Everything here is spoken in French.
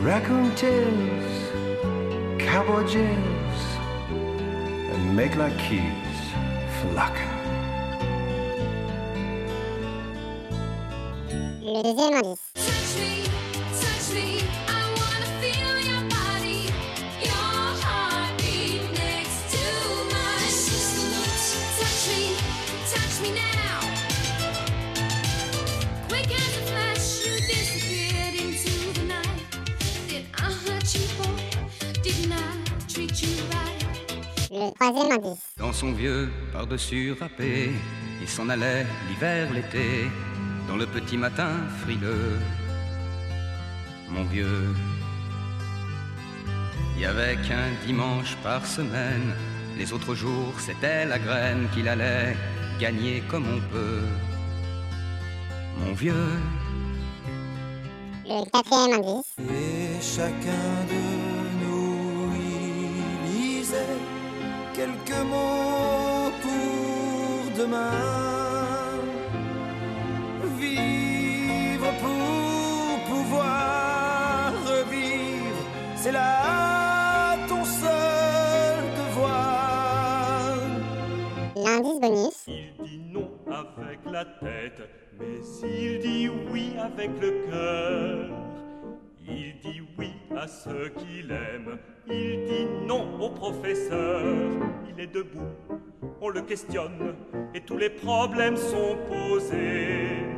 raccoon tails, cowboy jails, and make like keys for locking. Le deuxième indice. Touch me, touch Dans son vieux par-dessus râpé, il s'en allait l'hiver, l'été, dans le petit matin frileux. Mon vieux, il y avait qu'un dimanche par semaine, les autres jours c'était la graine qu'il allait gagner comme on peut. Mon vieux, Le quatrième indice. Et chacun de nous y lisait quelques mots pour demain. Vivre pour pouvoir revivre, c'est là Il dit non avec la tête, mais il dit oui avec le cœur. Il dit oui à ceux qu'il aime, il dit non au professeur. Il est debout, on le questionne, et tous les problèmes sont posés.